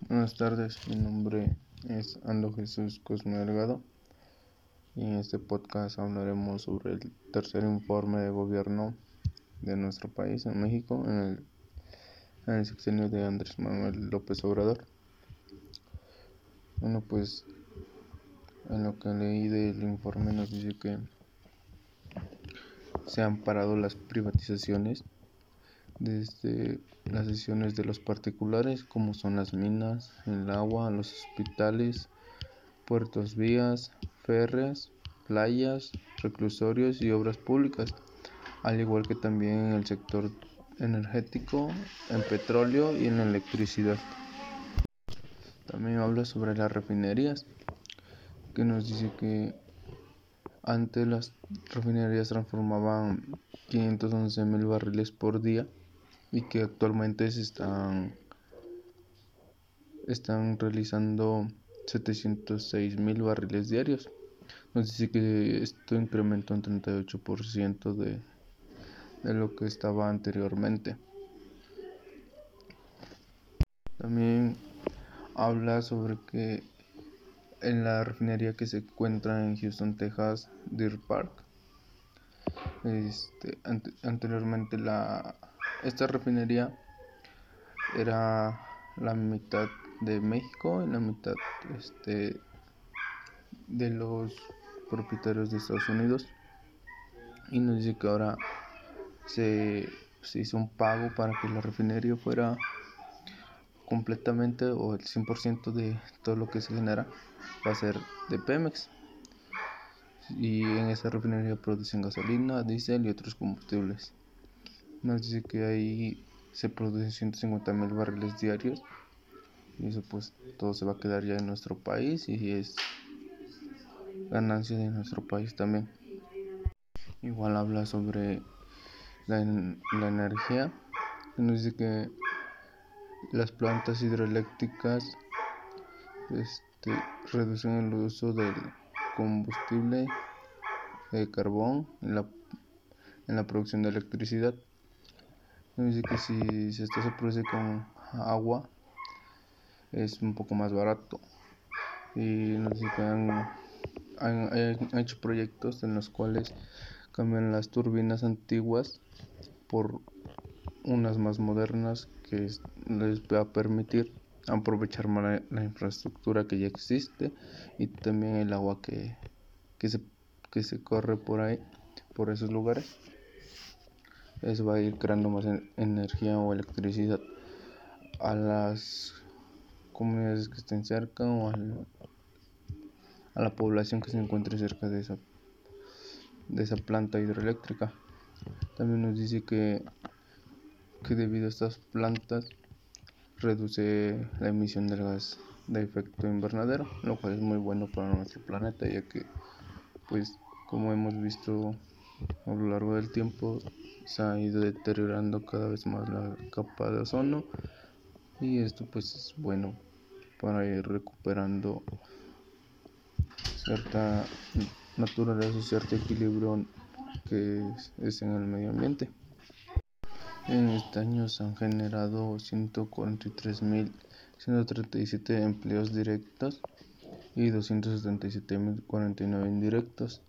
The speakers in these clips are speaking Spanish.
Buenas tardes, mi nombre es Ando Jesús Cosme Delgado y en este podcast hablaremos sobre el tercer informe de gobierno de nuestro país, en México, en el, en el sexenio de Andrés Manuel López Obrador. Bueno, pues en lo que leí del informe nos dice que se han parado las privatizaciones desde las sesiones de los particulares como son las minas, el agua, los hospitales, puertos vías, férreas, playas, reclusorios y obras públicas, al igual que también en el sector energético, en petróleo y en electricidad. También habla sobre las refinerías, que nos dice que antes las refinerías transformaban 511 mil barriles por día y que actualmente se están, están realizando 706 mil barriles diarios. Nos dice que esto incrementó un 38% de, de lo que estaba anteriormente. También habla sobre que en la refinería que se encuentra en Houston, Texas, Deer Park, este, anteriormente la esta refinería era la mitad de México y la mitad este, de los propietarios de Estados Unidos. Y nos dice que ahora se, se hizo un pago para que la refinería fuera completamente o el 100% de todo lo que se genera va a ser de Pemex. Y en esa refinería producen gasolina, diésel y otros combustibles. Nos dice que ahí se producen 150 mil barriles diarios. Y eso pues todo se va a quedar ya en nuestro país y es ganancia de nuestro país también. Igual habla sobre la, la energía. Nos dice que las plantas hidroeléctricas este, reducen el uso del combustible de carbón en la, en la producción de electricidad. Dice que si, esto se produce con agua es un poco más barato. Y nos dice que han, hecho proyectos en los cuales cambian las turbinas antiguas por unas más modernas que les va a permitir aprovechar más la, infraestructura que ya existe y también el agua que, que, se, que se corre por ahí, por esos lugares eso va a ir creando más energía o electricidad a las comunidades que estén cerca o a la población que se encuentre cerca de esa, de esa planta hidroeléctrica. También nos dice que, que debido a estas plantas reduce la emisión del gas de efecto invernadero, lo cual es muy bueno para nuestro planeta, ya que, pues, como hemos visto a lo largo del tiempo, se ha ido deteriorando cada vez más la capa de ozono y esto pues es bueno para ir recuperando cierta naturaleza, cierto equilibrio que es, en el medio ambiente. En este año se han generado 143.137 empleos directos y 277.049 indirectos.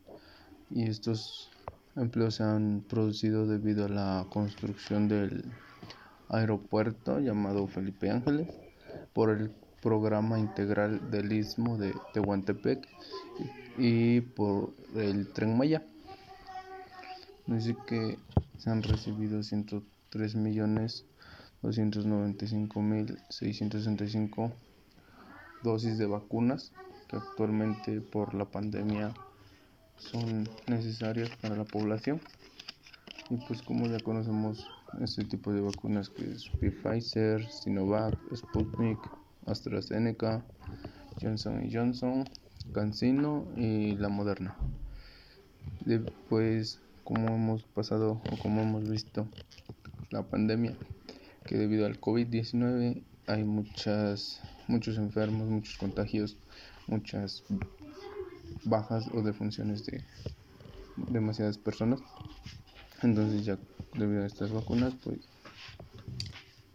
Y estos empleos se han producido debido a la construcción del aeropuerto llamado Felipe Ángeles por el programa integral del istmo de Tehuantepec y por el tren Maya. Dice que se han recibido 103 millones 295 mil 665 dosis de vacunas que actualmente por la pandemia son necesarias para la población. Y pues como ya conocemos este tipo de vacunas que es Pfizer, Sinovac, Sputnik, AstraZeneca, Johnson Johnson, CanSino y la Moderna. Después, como hemos pasado o como hemos visto la pandemia, que debido al COVID-19 hay muchas, muchos enfermos, muchos contagios, muchas bajas o defunciones de demasiadas personas. Entonces ya debido a estas vacunas pues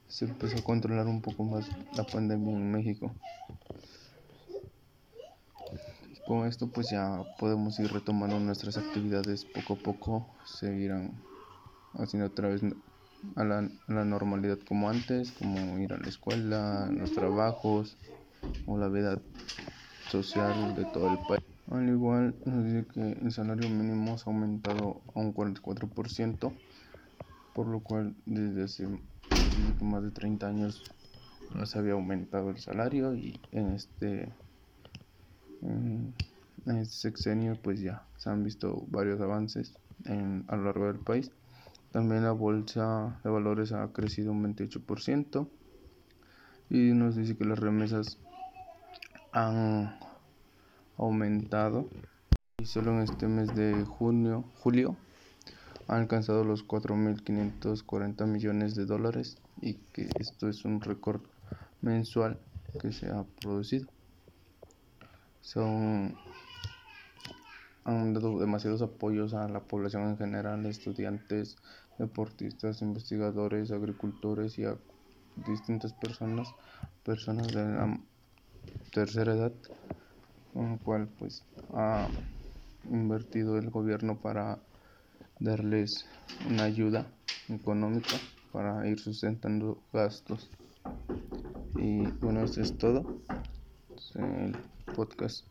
se empezó a controlar un poco más la pandemia en México. con esto pues ya podemos ir retomando nuestras actividades poco a poco, seguirán haciendo otra vez a la normalidad como antes, como ir a la escuela, los trabajos o la vida social de todo el país. Al igual nos dice que el salario mínimo ha aumentado a un 44%, por lo cual desde hace más de 30 años no se había aumentado el salario y en este, en este sexenio pues ya se han visto varios avances en, a lo largo del país. También la bolsa de valores ha crecido un 28% y nos dice que las remesas han aumentado y solo en este mes de junio, julio han alcanzado los 4.540 millones de dólares y que esto es un récord mensual que se ha producido. Son han dado demasiados apoyos a la población en general, estudiantes, deportistas, investigadores, agricultores y a distintas personas, personas de la tercera edad, con lo cual pues ha invertido el gobierno para darles una ayuda económica para ir sustentando gastos. Y bueno, esto es todo. El podcast.